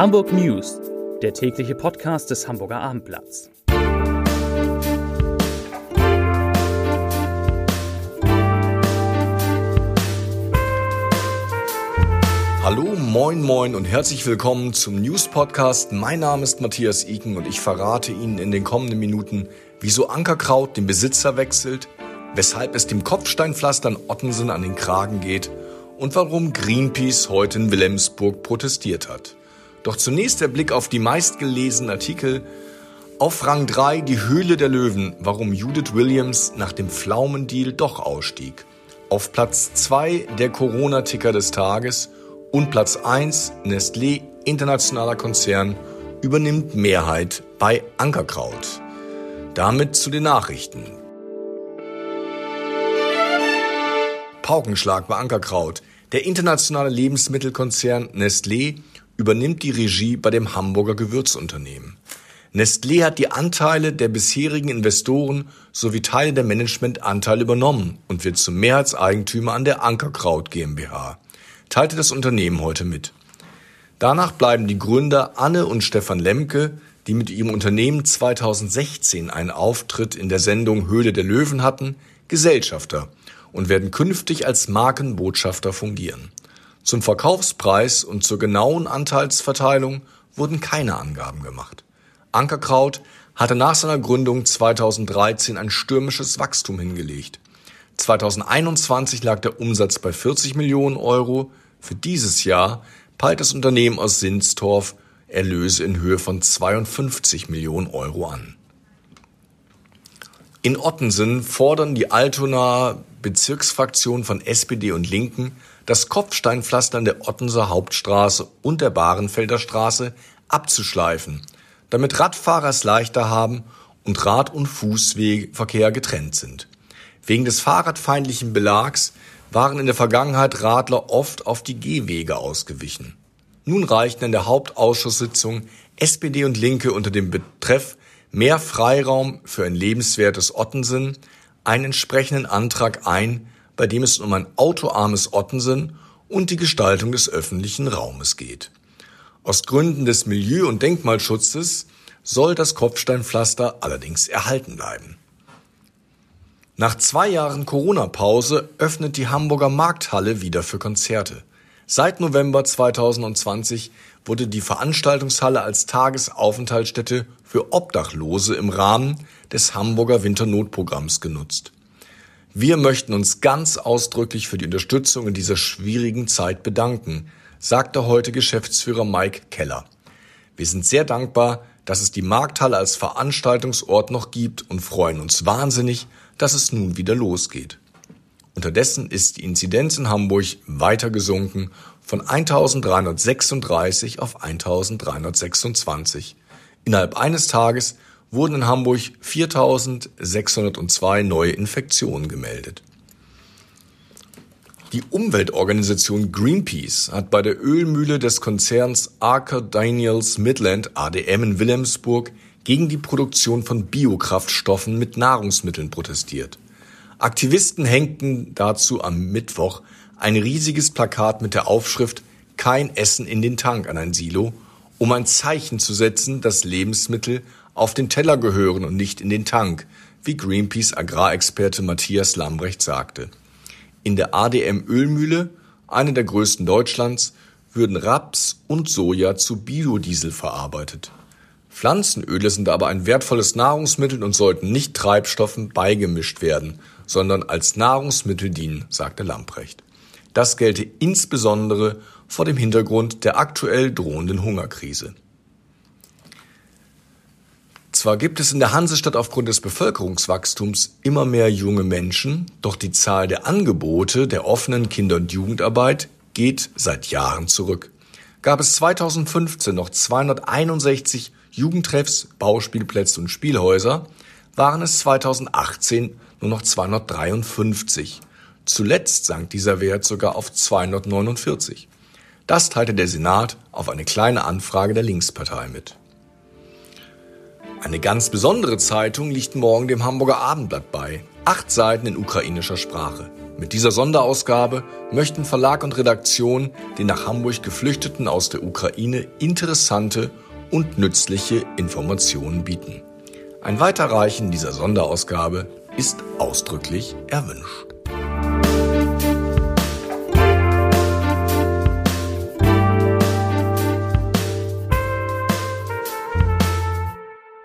Hamburg News, der tägliche Podcast des Hamburger Abendblatts. Hallo, moin, moin und herzlich willkommen zum News Podcast. Mein Name ist Matthias Iken und ich verrate Ihnen in den kommenden Minuten, wieso Ankerkraut den Besitzer wechselt, weshalb es dem Kopfsteinpflaster in Ottensen an den Kragen geht und warum Greenpeace heute in Wilhelmsburg protestiert hat. Doch zunächst der Blick auf die meistgelesenen Artikel. Auf Rang 3 die Höhle der Löwen, warum Judith Williams nach dem Pflaumendeal doch ausstieg. Auf Platz 2 der Corona-Ticker des Tages und Platz 1 Nestlé, internationaler Konzern, übernimmt Mehrheit bei Ankerkraut. Damit zu den Nachrichten. Paukenschlag bei Ankerkraut. Der internationale Lebensmittelkonzern Nestlé übernimmt die Regie bei dem Hamburger Gewürzunternehmen. Nestlé hat die Anteile der bisherigen Investoren sowie Teile der Managementanteile übernommen und wird zum Mehrheitseigentümer an der Ankerkraut GmbH, teilte das Unternehmen heute mit. Danach bleiben die Gründer Anne und Stefan Lemke, die mit ihrem Unternehmen 2016 einen Auftritt in der Sendung Höhle der Löwen hatten, Gesellschafter und werden künftig als Markenbotschafter fungieren. Zum Verkaufspreis und zur genauen Anteilsverteilung wurden keine Angaben gemacht. Ankerkraut hatte nach seiner Gründung 2013 ein stürmisches Wachstum hingelegt. 2021 lag der Umsatz bei 40 Millionen Euro. Für dieses Jahr peilt das Unternehmen aus Sinstorf Erlöse in Höhe von 52 Millionen Euro an. In Ottensen fordern die Altonaer Bezirksfraktionen von SPD und Linken das Kopfsteinpflaster der Ottenser Hauptstraße und der Bahrenfelder Straße abzuschleifen, damit Radfahrer es leichter haben und Rad- und Fußwegverkehr getrennt sind. Wegen des fahrradfeindlichen Belags waren in der Vergangenheit Radler oft auf die Gehwege ausgewichen. Nun reichten in der Hauptausschusssitzung SPD und Linke unter dem Betreff Mehr Freiraum für ein lebenswertes Ottensen einen entsprechenden Antrag ein, bei dem es um ein autoarmes Ottensen und die Gestaltung des öffentlichen Raumes geht. Aus Gründen des Milieu- und Denkmalschutzes soll das Kopfsteinpflaster allerdings erhalten bleiben. Nach zwei Jahren Corona-Pause öffnet die Hamburger Markthalle wieder für Konzerte. Seit November 2020 wurde die Veranstaltungshalle als Tagesaufenthaltsstätte für Obdachlose im Rahmen des Hamburger Winternotprogramms genutzt. Wir möchten uns ganz ausdrücklich für die Unterstützung in dieser schwierigen Zeit bedanken, sagte heute Geschäftsführer Mike Keller. Wir sind sehr dankbar, dass es die Markthalle als Veranstaltungsort noch gibt und freuen uns wahnsinnig, dass es nun wieder losgeht. Unterdessen ist die Inzidenz in Hamburg weiter gesunken von 1336 auf 1326. Innerhalb eines Tages wurden in Hamburg 4602 neue Infektionen gemeldet. Die Umweltorganisation Greenpeace hat bei der Ölmühle des Konzerns Archer Daniels Midland ADM in Wilhelmsburg gegen die Produktion von Biokraftstoffen mit Nahrungsmitteln protestiert. Aktivisten hängten dazu am Mittwoch ein riesiges Plakat mit der Aufschrift Kein Essen in den Tank an ein Silo, um ein Zeichen zu setzen, dass Lebensmittel auf den Teller gehören und nicht in den Tank, wie Greenpeace Agrarexperte Matthias Lambrecht sagte. In der ADM Ölmühle, eine der größten Deutschlands, würden Raps und Soja zu Biodiesel verarbeitet. Pflanzenöle sind aber ein wertvolles Nahrungsmittel und sollten nicht Treibstoffen beigemischt werden, sondern als Nahrungsmittel dienen, sagte Lamprecht. Das gelte insbesondere vor dem Hintergrund der aktuell drohenden Hungerkrise. Zwar gibt es in der Hansestadt aufgrund des Bevölkerungswachstums immer mehr junge Menschen, doch die Zahl der Angebote der offenen Kinder- und Jugendarbeit geht seit Jahren zurück. Gab es 2015 noch 261 Jugendtreffs, Bauspielplätze und Spielhäuser, waren es 2018 nur noch 253. Zuletzt sank dieser Wert sogar auf 249. Das teilte der Senat auf eine kleine Anfrage der Linkspartei mit. Eine ganz besondere Zeitung liegt morgen dem Hamburger Abendblatt bei. Acht Seiten in ukrainischer Sprache. Mit dieser Sonderausgabe möchten Verlag und Redaktion den nach Hamburg Geflüchteten aus der Ukraine interessante und nützliche Informationen bieten. Ein Weiterreichen dieser Sonderausgabe ist ausdrücklich erwünscht.